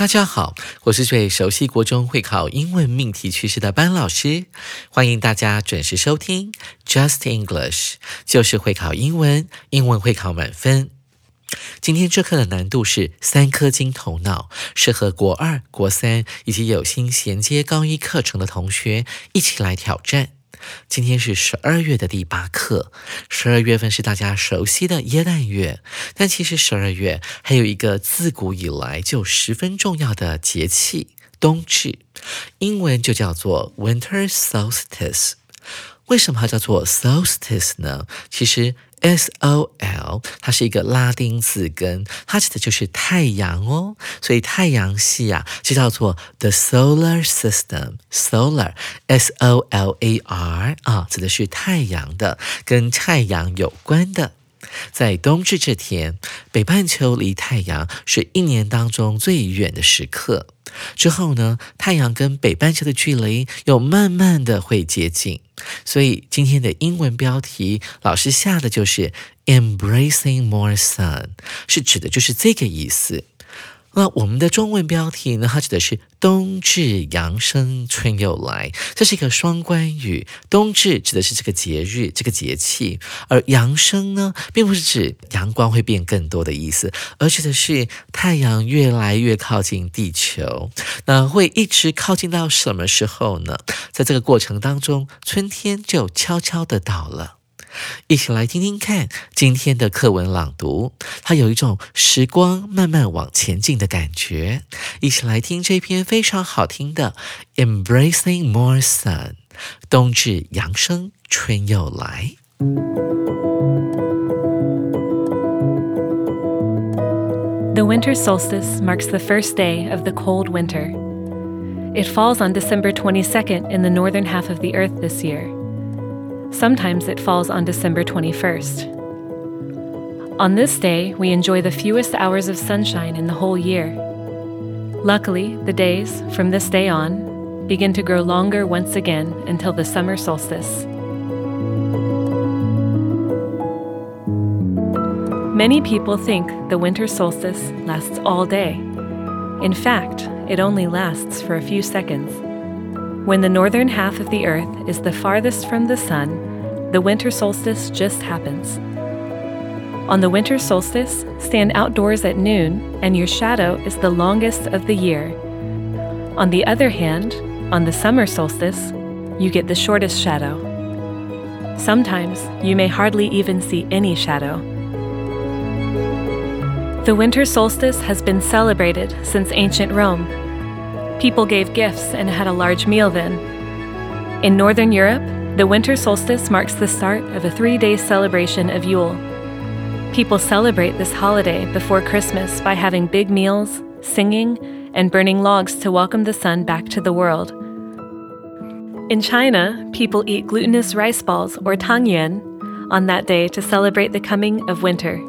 大家好，我是最熟悉国中会考英文命题趋势的班老师，欢迎大家准时收听 Just English，就是会考英文，英文会考满分。今天这课的难度是三颗金头脑，适合国二、国三以及有心衔接高一课程的同学一起来挑战。今天是十二月的第八课。十二月份是大家熟悉的耶诞月，但其实十二月还有一个自古以来就十分重要的节气——冬至，英文就叫做 Winter Solstice。为什么它叫做 Solstice 呢？其实。S O L，它是一个拉丁字根，它指的就是太阳哦，所以太阳系啊就叫做 the solar system，solar S O L A R 啊，指的是太阳的，跟太阳有关的。在冬至这天，北半球离太阳是一年当中最远的时刻。之后呢，太阳跟北半球的距离又慢慢的会接近。所以今天的英文标题，老师下的就是 “embracing more sun”，是指的就是这个意思。那我们的中文标题呢？它指的是冬至阳生春又来，这是一个双关语。冬至指的是这个节日、这个节气，而阳生呢，并不是指阳光会变更多的意思，而指的是太阳越来越靠近地球。那会一直靠近到什么时候呢？在这个过程当中，春天就悄悄的到了。一起来听听看今天的课文朗读，它有一种时光慢慢往前进的感觉。一起来听这篇非常好听的《Embracing More Sun》，冬至阳生春又来。The winter solstice marks the first day of the cold winter. It falls on December 22nd in the northern half of the Earth this year. Sometimes it falls on December 21st. On this day, we enjoy the fewest hours of sunshine in the whole year. Luckily, the days, from this day on, begin to grow longer once again until the summer solstice. Many people think the winter solstice lasts all day. In fact, it only lasts for a few seconds. When the northern half of the Earth is the farthest from the sun, the winter solstice just happens. On the winter solstice, stand outdoors at noon, and your shadow is the longest of the year. On the other hand, on the summer solstice, you get the shortest shadow. Sometimes you may hardly even see any shadow. The winter solstice has been celebrated since ancient Rome. People gave gifts and had a large meal then. In Northern Europe, the winter solstice marks the start of a three day celebration of Yule. People celebrate this holiday before Christmas by having big meals, singing, and burning logs to welcome the sun back to the world. In China, people eat glutinous rice balls or tangyuan on that day to celebrate the coming of winter.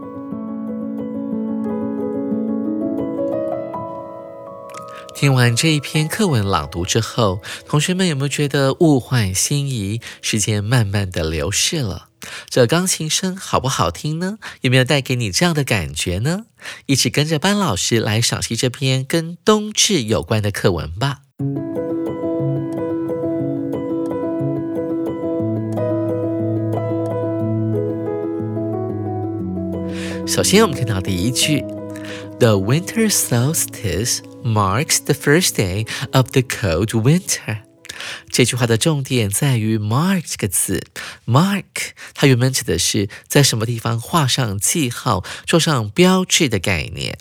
听完这一篇课文朗读之后，同学们有没有觉得物换星移，时间慢慢的流逝了？这钢琴声好不好听呢？有没有带给你这样的感觉呢？一起跟着班老师来赏析这篇跟冬至有关的课文吧。首先，我们看到第一句：The winter solstice。Marks the first day of the cold winter。这句话的重点在于 mark 这个字，mark 它原本指的是在什么地方画上记号、做上标志的概念。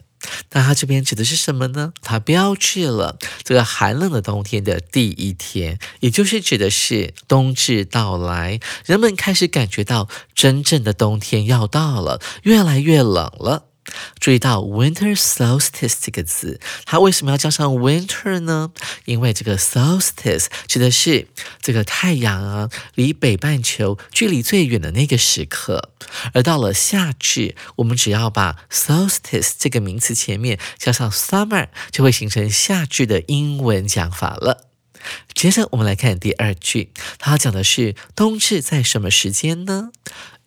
那它这边指的是什么呢？它标志了这个寒冷的冬天的第一天，也就是指的是冬至到来，人们开始感觉到真正的冬天要到了，越来越冷了。注意到 winter solstice 这个字，它为什么要加上 winter 呢？因为这个 solstice 指的是这个太阳啊离北半球距离最远的那个时刻，而到了夏至，我们只要把 solstice 这个名词前面加上 summer，就会形成夏至的英文讲法了。接着我们来看第二句，它讲的是冬至在什么时间呢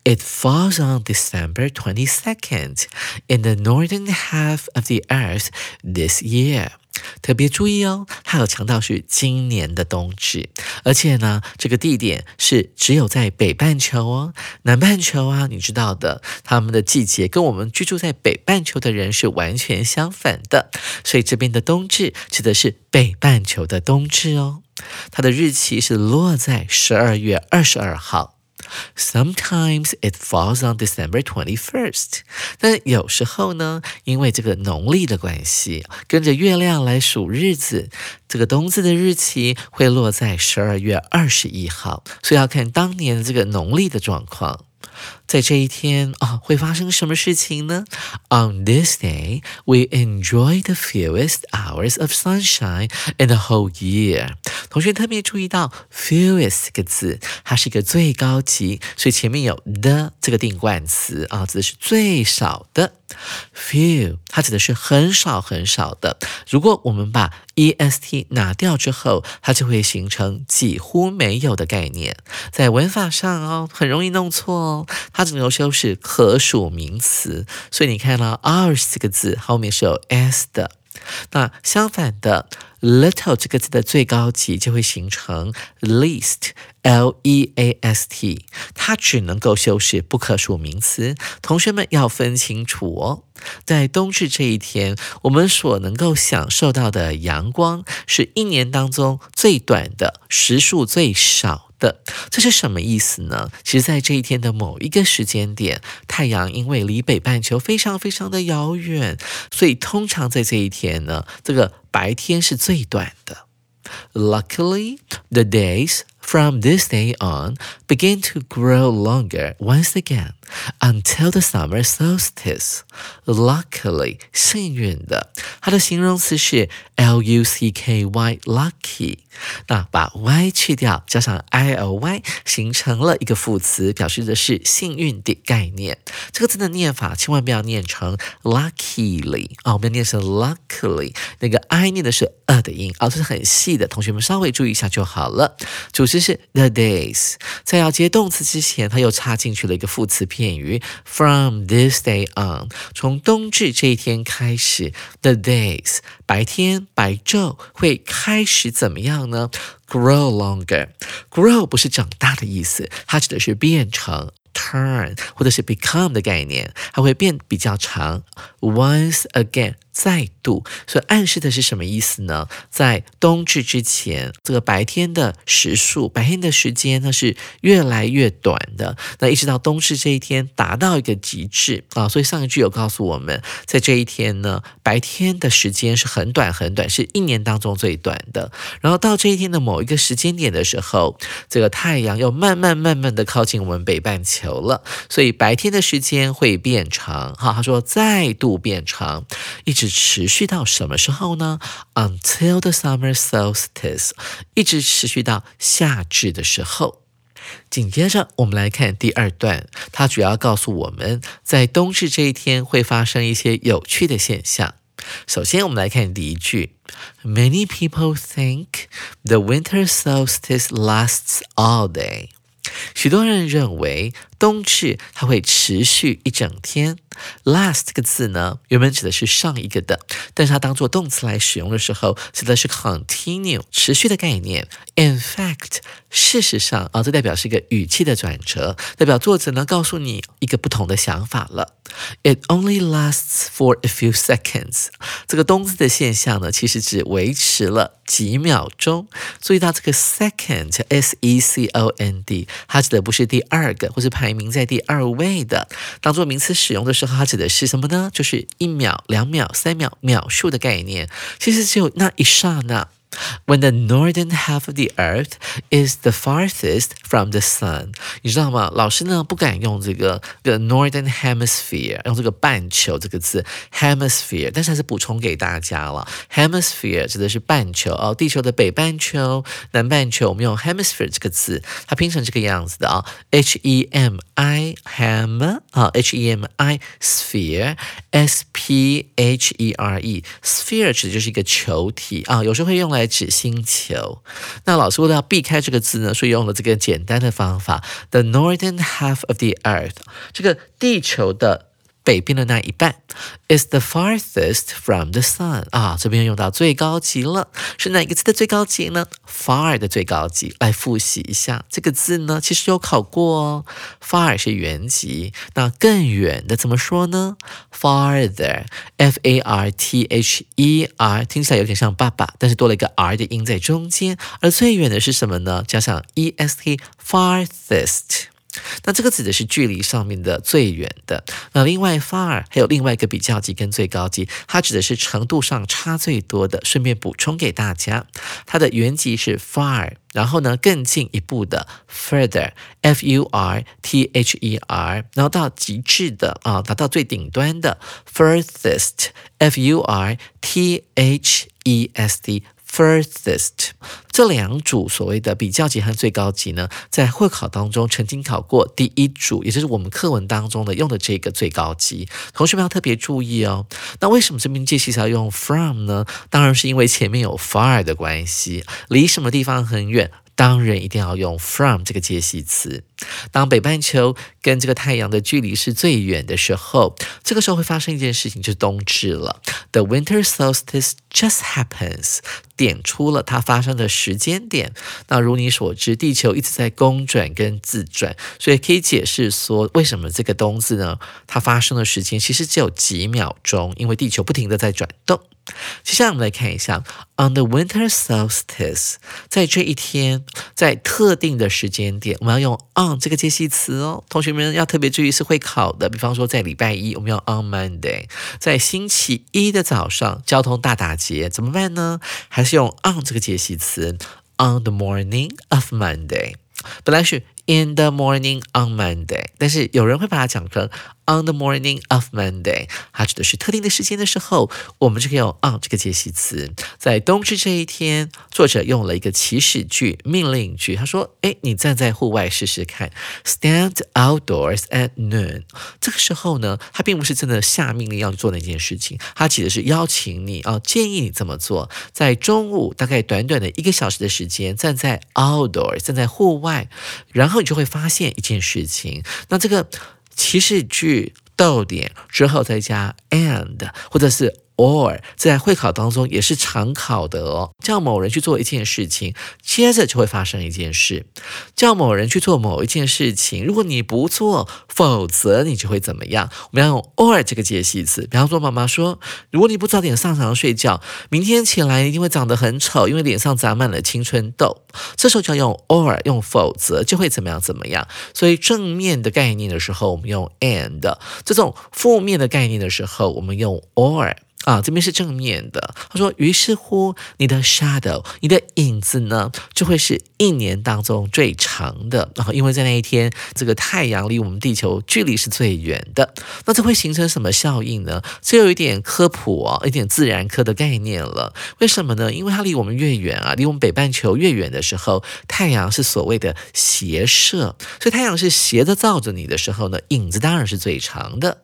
？It falls on December 22nd in the northern half of the earth this year. 特别注意哦，它有强调是今年的冬至，而且呢，这个地点是只有在北半球哦，南半球啊，你知道的，他们的季节跟我们居住在北半球的人是完全相反的，所以这边的冬至指的是北半球的冬至哦，它的日期是落在十二月二十二号。Sometimes it falls on December twenty first。但有时候呢，因为这个农历的关系，跟着月亮来数日子，这个冬至的日期会落在十二月二十一号，所以要看当年这个农历的状况。在这一天啊，会发生什么事情呢？On this day, we enjoy the fewest hours of sunshine in the whole year。 同学特别注意到 fewest 这个字，它是一个最高级，所以前面有 the 这个定冠词啊，指的是最少的。Few 它指的是很少很少的。如果我们把 est 拿掉之后，它就会形成几乎没有的概念。在文法上哦，很容易弄错哦。它只能修饰可数名词，所以你看到 ours 这个字后面是有 s 的。那相反的，little 这个字的最高级就会形成 least，l e a s t，它只能够修饰不可数名词。同学们要分清楚哦，在冬至这一天，我们所能够享受到的阳光是一年当中最短的，时数最少。的，这是什么意思呢？其实，在这一天的某一个时间点，太阳因为离北半球非常非常的遥远，所以通常在这一天呢，这个白天是最短的。Luckily, the days from this day on begin to grow longer once again until the summer solstice. Luckily，幸运的，它的形容词是 l u c k y，lucky。那把 y 去掉，加上 i l y，形成了一个副词，表示的是幸运的概念。这个字的念法千万不要念成 luckily 啊，我们要念成 luckily。那个 i 念的是呃的音啊，这是很细的，同学们稍微注意一下就好了。主词是 the days，在要接动词之前，它又插进去了一个副词片语 from this day on，从冬至这一天开始，the days 白天白昼会开始怎么样？呢，grow longer，grow 不是长大的意思，它指的是变成。turn 或者是 become 的概念，它会变比较长。Once again，再度，所以暗示的是什么意思呢？在冬至之前，这个白天的时数，白天的时间呢是越来越短的。那一直到冬至这一天达到一个极致啊，所以上一句有告诉我们，在这一天呢，白天的时间是很短很短，是一年当中最短的。然后到这一天的某一个时间点的时候，这个太阳又慢慢慢慢的靠近我们北半球。了，所以白天的时间会变长。哈，他说再度变长，一直是持续到什么时候呢？Until the summer solstice，一直持续到夏至的时候。紧接着，我们来看第二段，它主要告诉我们在冬至这一天会发生一些有趣的现象。首先，我们来看第一句：Many people think the winter solstice lasts all day。许多人认为冬至它会持续一整天。Last 这个字呢，原本指的是上一个的，但是它当做动词来使用的时候，指的是 continue 持续的概念。In fact，事实上啊，这代表是一个语气的转折，代表作者呢告诉你一个不同的想法了。It only lasts for a few seconds。这个冬至的现象呢，其实只维持了几秒钟。注意到这个 second，s e c o n d，它指的不是第二个，或是排名在第二位的。当做名词使用的时候，它指的是什么呢？就是一秒、两秒、三秒秒数的概念。其实只有那一刹那。When the northern half of the earth is the farthest from the sun，你知道吗？老师呢不敢用这个 the northern hemisphere，用这个半球这个字 hemisphere，但是还是补充给大家了。hemisphere 指的是半球哦，地球的北半球、南半球，我们用 hemisphere 这个字，它拼成这个样子的啊，h e m i hem 啊，h e m i sphere s p h e r e sphere 指的就是一个球体啊，有时候会用来。 指星球，那老师为了要避开这个字呢，所以用了这个简单的方法：the northern half of the earth，这个地球的。北边的那一半，is the farthest from the sun 啊，这边用到最高级了，是哪个字的最高级呢？far 的最高级，来复习一下这个字呢，其实有考过哦。far 是原级，那更远的怎么说呢？farther，f a r t h e r，听起来有点像爸爸，但是多了一个 r 的音在中间，而最远的是什么呢？加上 e s t，farthest。那这个指的是距离上面的最远的。那另外，far 还有另外一个比较级跟最高级，它指的是程度上差最多的。顺便补充给大家，它的原级是 far，然后呢更进一步的 further，f u r t h e r，然后到极致的啊，达到最顶端的 furthest，f u r t h e s t。Furthest 这两组所谓的比较级和最高级呢，在会考当中曾经考过第一组，也就是我们课文当中的用的这个最高级，同学们要特别注意哦。那为什么这边介系词要用 from 呢？当然是因为前面有 far 的关系，离什么地方很远。当然一定要用 from 这个介系词。当北半球跟这个太阳的距离是最远的时候，这个时候会发生一件事情，就是冬至了。The winter solstice just happens，点出了它发生的时间点。那如你所知，地球一直在公转跟自转，所以可以解释说，为什么这个冬至呢？它发生的时间其实只有几秒钟，因为地球不停的在转动。接下来我们来看一下，on the winter solstice，在这一天，在特定的时间点，我们要用 on 这个介系词哦。同学你们要特别注意是会考的，比方说在礼拜一，我们要 on Monday；在星期一的早上，交通大打劫，怎么办呢？还是用 on 这个介系词，on the morning of Monday。本来是 in the morning on Monday，但是有人会把它讲成。On the morning of Monday，它指的是特定的时间的时候，我们就可以用 on 这个介系词。在冬至这一天，作者用了一个祈使句、命令句。他说：“哎，你站在户外试试看，Stand outdoors at noon。”这个时候呢，他并不是真的下命令要做那件事情，他指的是邀请你啊，建议你这么做。在中午大概短短的一个小时的时间，站在 outdoors，站在户外，然后后你就会发现一件事情。那这个。祈使句逗点之后再加 and，或者是。Or 在会考当中也是常考的哦。叫某人去做一件事情，接着就会发生一件事。叫某人去做某一件事情，如果你不做，否则你就会怎么样？我们要用 or 这个介系词。比方说，妈妈说，如果你不早点上床睡觉，明天起来一定会长得很丑，因为脸上长满了青春痘。这时候就要用 or，用否则就会怎么样怎么样。所以正面的概念的时候，我们用 and；这种负面的概念的时候，我们用 or。啊，这边是正面的。他说：“于是乎，你的 shadow，你的影子呢，就会是一年当中最长的。然后，因为在那一天，这个太阳离我们地球距离是最远的。那这会形成什么效应呢？这有一点科普哦，一点自然科的概念了。为什么呢？因为它离我们越远啊，离我们北半球越远的时候，太阳是所谓的斜射，所以太阳是斜着照着你的时候呢，影子当然是最长的。”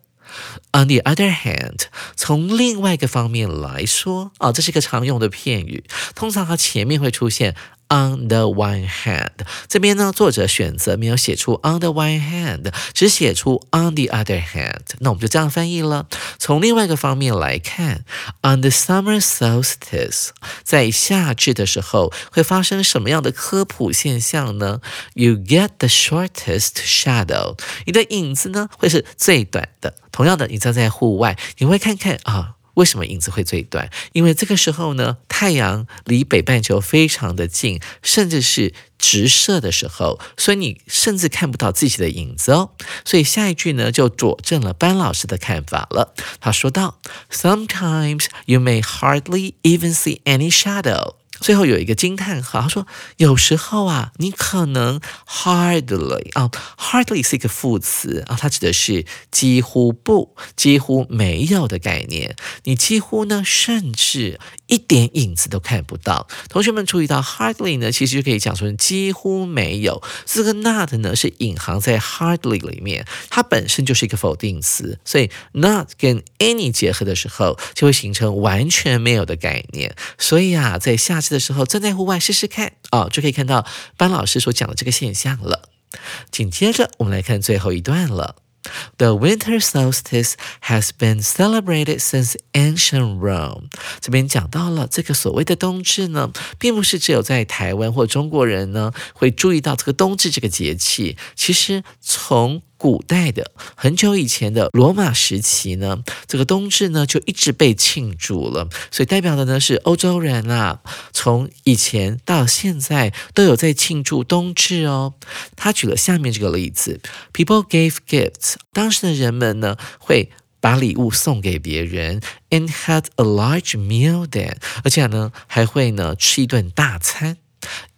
On the other hand，从另外一个方面来说，啊，这是一个常用的片语，通常它前面会出现 on the one hand，这边呢，作者选择没有写出 on the one hand，只写出 on the other hand。那我们就这样翻译了。从另外一个方面来看，on the summer solstice，在夏至的时候会发生什么样的科普现象呢？You get the shortest shadow，你的影子呢会是最短的。同样的，你站在户外，你会看看啊。为什么影子会最短？因为这个时候呢，太阳离北半球非常的近，甚至是直射的时候，所以你甚至看不到自己的影子哦。所以下一句呢，就佐证了班老师的看法了。他说到：“Sometimes you may hardly even see any shadow。”最后有一个惊叹号，他说：“有时候啊，你可能 hardly 啊，hardly 是一个副词啊，它指的是几乎不、几乎没有的概念。你几乎呢，甚至一点影子都看不到。同学们注意到 hardly 呢，其实就可以讲成几乎没有。这个 not 呢，是隐含在 hardly 里面，它本身就是一个否定词，所以 not 跟 any 结合的时候，就会形成完全没有的概念。所以啊，在下。的时候站在户外试试看哦，就可以看到班老师所讲的这个现象了。紧接着我们来看最后一段了。The winter solstice has been celebrated since ancient Rome。这边讲到了这个所谓的冬至呢，并不是只有在台湾或中国人呢会注意到这个冬至这个节气。其实从古代的很久以前的罗马时期呢，这个冬至呢就一直被庆祝了，所以代表的呢是欧洲人啊，从以前到现在都有在庆祝冬至哦。他举了下面这个例子。：People gave gifts，当时的人们呢会把礼物送给别人，and had a large meal then，而且呢还会呢吃一顿大餐。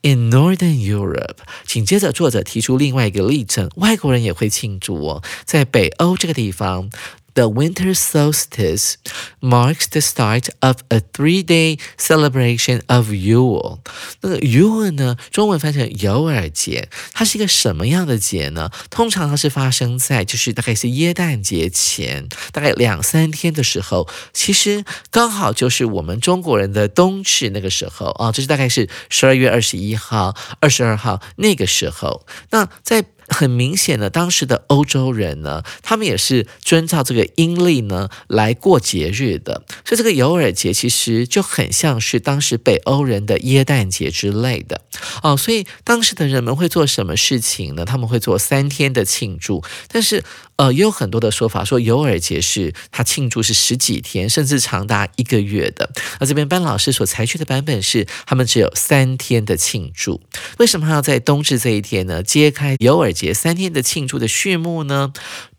In Northern Europe，紧接着作者提出另外一个例证，外国人也会庆祝哦，在北欧这个地方。The winter solstice marks the start of a three-day celebration of Yule。那个 Yule 呢，中文翻成尤尔节，它是一个什么样的节呢？通常它是发生在就是大概是耶诞节前大概两三天的时候，其实刚好就是我们中国人的冬至那个时候啊，这是大概是十二月二十一号、二十二号那个时候。那在很明显的，当时的欧洲人呢，他们也是遵照这个阴历呢来过节日的，所以这个尤尔节其实就很像是当时北欧人的耶诞节之类的哦。所以当时的人们会做什么事情呢？他们会做三天的庆祝，但是呃，也有很多的说法说尤尔节是他庆祝是十几天，甚至长达一个月的。那这边班老师所采取的版本是，他们只有三天的庆祝。为什么要在冬至这一天呢？揭开尤尔。节三天的庆祝的序幕呢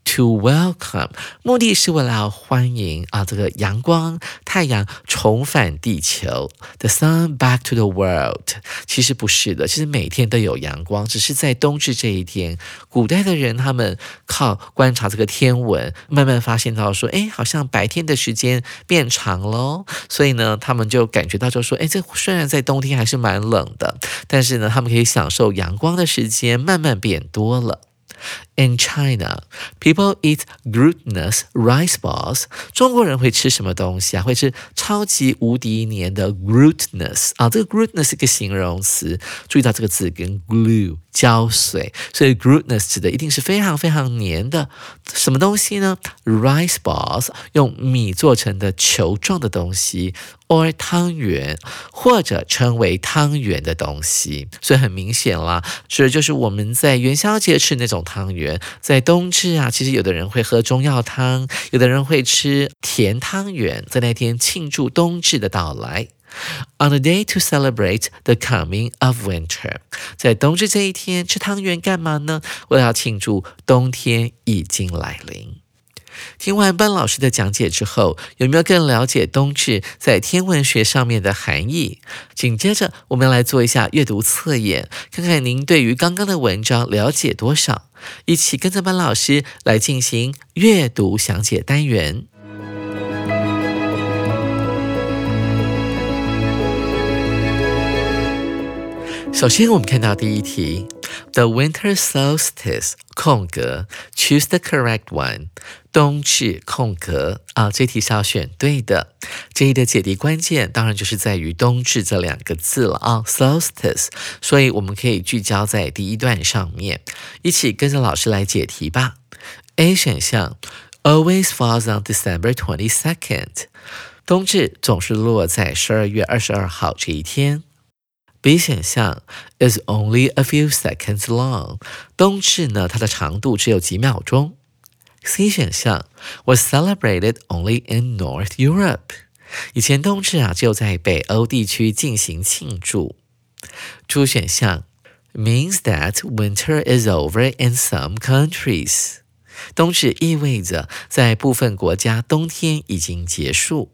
？To welcome，目的是为了欢迎啊，这个阳光、太阳重返地球。The sun back to the world，其实不是的，其实每天都有阳光，只是在冬至这一天，古代的人他们靠观察这个天文，慢慢发现到说，哎，好像白天的时间变长喽。所以呢，他们就感觉到就说，哎，这虽然在冬天还是蛮冷的，但是呢，他们可以享受阳光的时间慢慢变。多了。In China, people eat glutinous rice balls. 中国人会吃什么东西啊？会吃超级无敌黏的 glutinous 啊！这个 glutinous 是一个形容词，注意到这个字跟 glue 胶水，所以 glutinous 指的一定是非常非常黏的什么东西呢？Rice balls 用米做成的球状的东西，or 汤圆或者称为汤圆的东西。所以很明显啦，指的就是我们在元宵节吃那种汤圆。在冬至啊，其实有的人会喝中药汤，有的人会吃甜汤圆，在那天庆祝冬至的到来。On the day to celebrate the coming of winter，在冬至这一天吃汤圆干嘛呢？为了要庆祝冬天已经来临。听完班老师的讲解之后，有没有更了解冬至在天文学上面的含义？紧接着，我们来做一下阅读测验，看看您对于刚刚的文章了解多少。一起跟着班老师来进行阅读详解单元。首先，我们看到第一题 The winter solstice 空格 choose the correct one 冬至空格啊，这题是要选对的。这一的解题关键当然就是在于冬至这两个字了啊，solstice。所以我们可以聚焦在第一段上面，一起跟着老师来解题吧。A 选项 always falls on December twenty second，冬至总是落在十二月二十二号这一天。B 选项 is only a few seconds long，冬至呢，它的长度只有几秒钟。C 选项 was celebrated only in North Europe，以前冬至啊，只有在北欧地区进行庆祝。D 选项 means that winter is over in some countries，冬至意味着在部分国家冬天已经结束。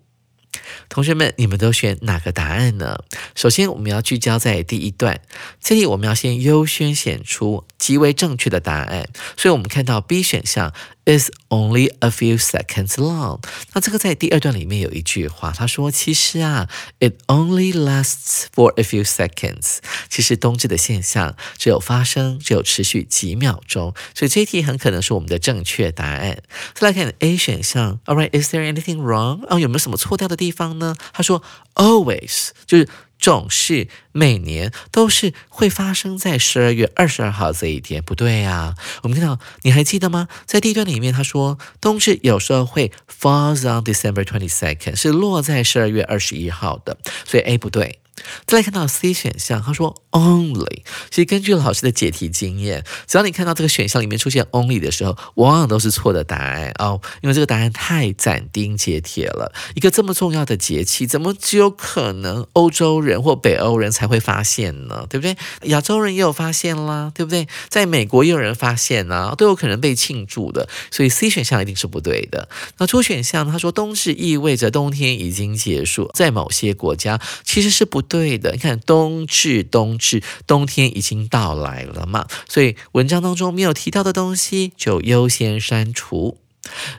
同学们，你们都选哪个答案呢？首先，我们要聚焦在第一段，这里我们要先优先选出极为正确的答案。所以，我们看到 B 选项 is only a few seconds long。那这个在第二段里面有一句话，他说：“其实啊，it only lasts for a few seconds。其实冬至的现象只有发生，只有持续几秒钟。所以这一题很可能是我们的正确答案。再来看 A 选项，All right，is there anything wrong？哦，有没有什么错掉的地方呢？他说，always 就是 总是每年都是会发生在十二月二十二号这一天，不对呀？我们看到你还记得吗？在第一段里面他说，冬至有时候会 falls on December twenty second，是落在十二月二十一号的，所以 A 不对。再来看到 C 选项，他说 only。其实根据老师的解题经验，只要你看到这个选项里面出现 only 的时候，往往都是错的答案哦，因为这个答案太斩钉截铁了。一个这么重要的节气，怎么只有可能欧洲人或北欧人才会发现呢？对不对？亚洲人也有发现啦，对不对？在美国也有人发现呢，都有可能被庆祝的。所以 C 选项一定是不对的。那 D 选项他说冬至意味着冬天已经结束，在某些国家其实是不。对的，你看冬至，冬至，冬天已经到来了嘛，所以文章当中没有提到的东西就优先删除。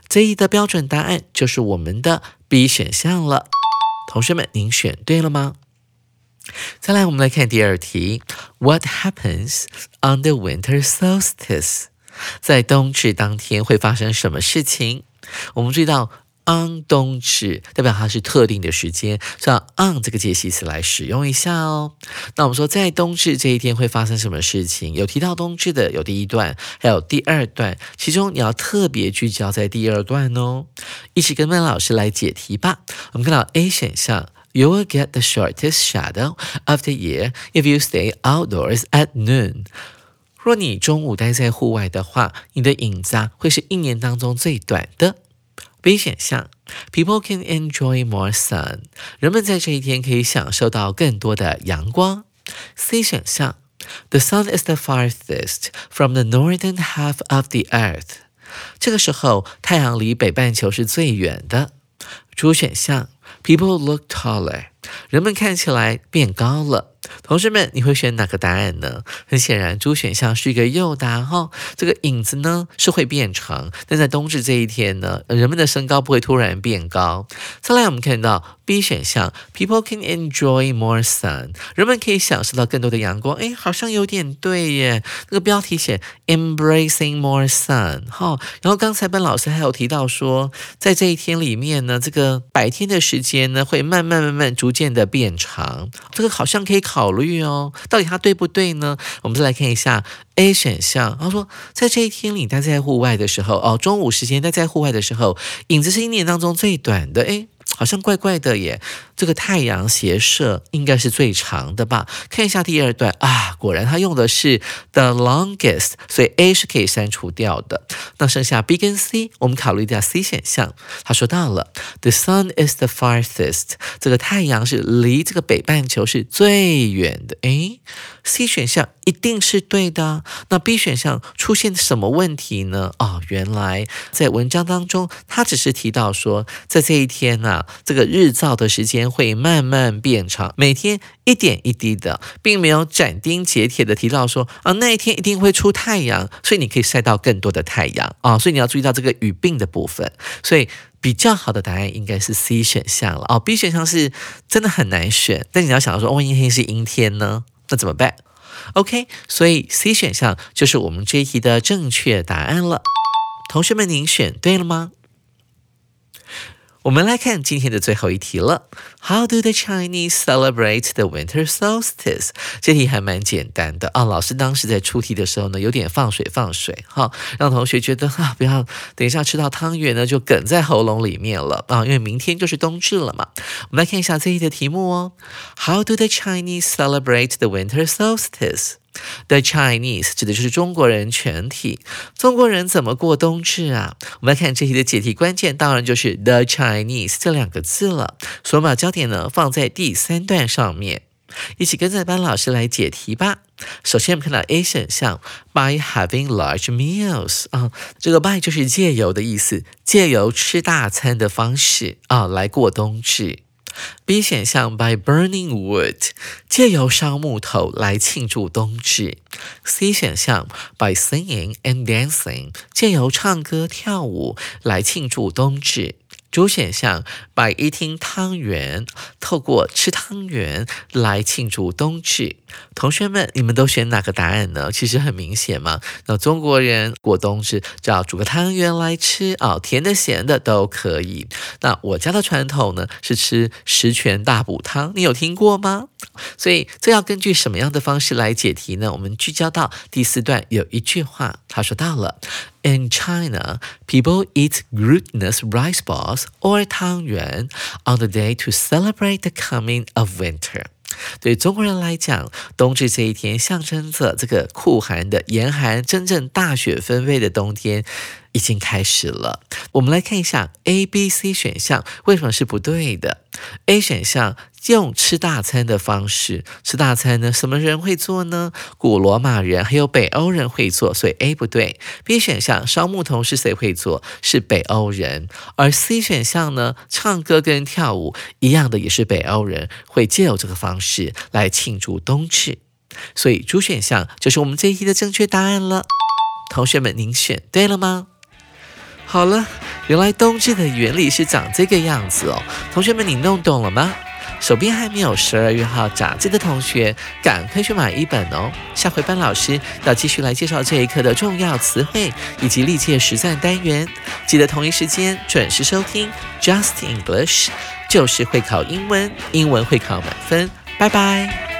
这一的标准答案就是我们的 B 选项了。同学们，您选对了吗？再来，我们来看第二题：What happens on the winter solstice？在冬至当天会发生什么事情？我们注意到。On 冬至代表它是特定的时间，像 on 这个介系词来使用一下哦。那我们说在冬至这一天会发生什么事情？有提到冬至的有第一段，还有第二段，其中你要特别聚焦在第二段哦。一起跟麦老师来解题吧。我们看到 A 选项，You will get the shortest shadow of the year if you stay outdoors at noon。若你中午待在户外的话，你的影子会是一年当中最短的。B 选项，People can enjoy more sun，人们在这一天可以享受到更多的阳光。C 选项，The sun is the farthest from the northern half of the earth，这个时候太阳离北半球是最远的。主选项，People look taller，人们看起来变高了。同学们，你会选哪个答案呢？很显然，猪选项是一个诱答哈。这个影子呢是会变长，但在冬至这一天呢，人们的身高不会突然变高。再来，我们看到 B 选项，People can enjoy more sun，人们可以享受到更多的阳光。哎，好像有点对耶。那个标题写 Embracing more sun 哈。然后刚才班老师还有提到说，在这一天里面呢，这个白天的时间呢会慢慢慢慢逐渐变得变长。这个好像可以考。虑哦，到底它对不对呢？我们再来看一下 A 选项。他说，在这一天里待在户外的时候，哦，中午时间待在户外的时候，影子是一年当中最短的。诶，好像怪怪的耶。这个太阳斜射应该是最长的吧？看一下第二段啊，果然他用的是 the longest，所以 A 是可以删除掉的。那剩下 B 跟 C，我们考虑一下 C 选项。他说到了 the sun is the farthest，这个太阳是离这个北半球是最远的。诶 c 选项一定是对的。那 B 选项出现什么问题呢？哦，原来在文章当中，他只是提到说，在这一天啊，这个日照的时间。会慢慢变长，每天一点一滴的，并没有斩钉截铁的提到说啊那一天一定会出太阳，所以你可以晒到更多的太阳啊，所以你要注意到这个语病的部分，所以比较好的答案应该是 C 选项了哦。B 选项是真的很难选，但你要想到说万一那天是阴天呢，那怎么办？OK，所以 C 选项就是我们这一题的正确答案了。同学们，您选对了吗？我们来看今天的最后一题了。How do the Chinese celebrate the winter solstice？这题还蛮简单的啊。老师当时在出题的时候呢，有点放水放水哈，让同学觉得啊，不要等一下吃到汤圆呢就梗在喉咙里面了啊，因为明天就是冬至了嘛。我们来看一下这一题的题目哦。How do the Chinese celebrate the winter solstice？The Chinese 指的就是中国人全体。中国人怎么过冬至啊？我们来看这题的解题关键，当然就是 The Chinese 这两个字了。所以我们把焦点呢放在第三段上面，一起跟着班老师来解题吧。首先我们看到 A 选项，by having large meals 啊，这个 by 就是借由的意思，借由吃大餐的方式啊来过冬至。B 选项 by burning wood，借由烧木头来庆祝冬至。C 选项 by singing and dancing，借由唱歌跳舞来庆祝冬至。主选项 by eating 汤圆，透过吃汤圆来庆祝冬至。同学们，你们都选哪个答案呢？其实很明显嘛。那中国人过冬至就要煮个汤圆来吃啊，甜的咸的都可以。那我家的传统呢是吃十全大补汤，你有听过吗？所以这要根据什么样的方式来解题呢？我们聚焦到第四段有一句话，他说到了 ：In China, people eat glutinous rice balls or 汤圆 on the day to celebrate the coming of winter. 对中国人来讲，冬至这一天象征着这个酷寒的严寒，真正大雪纷飞的冬天 已经开始了。我们来看一下 A、B、C 选项为什么是不对的。A 选项用吃大餐的方式吃大餐呢？什么人会做呢？古罗马人还有北欧人会做，所以 A 不对。B 选项烧木头是谁会做？是北欧人。而 C 选项呢？唱歌跟跳舞一样的，也是北欧人会借由这个方式来庆祝冬至。所以主选项就是我们这一题的正确答案了。同学们，您选对了吗？好了，原来冬至的原理是长这个样子哦。同学们，你弄懂了吗？手边还没有十二月号杂志的同学，赶快去买一本哦。下回班老师要继续来介绍这一课的重要词汇以及历届实战单元，记得同一时间准时收听 Just English，就是会考英文，英文会考满分。拜拜。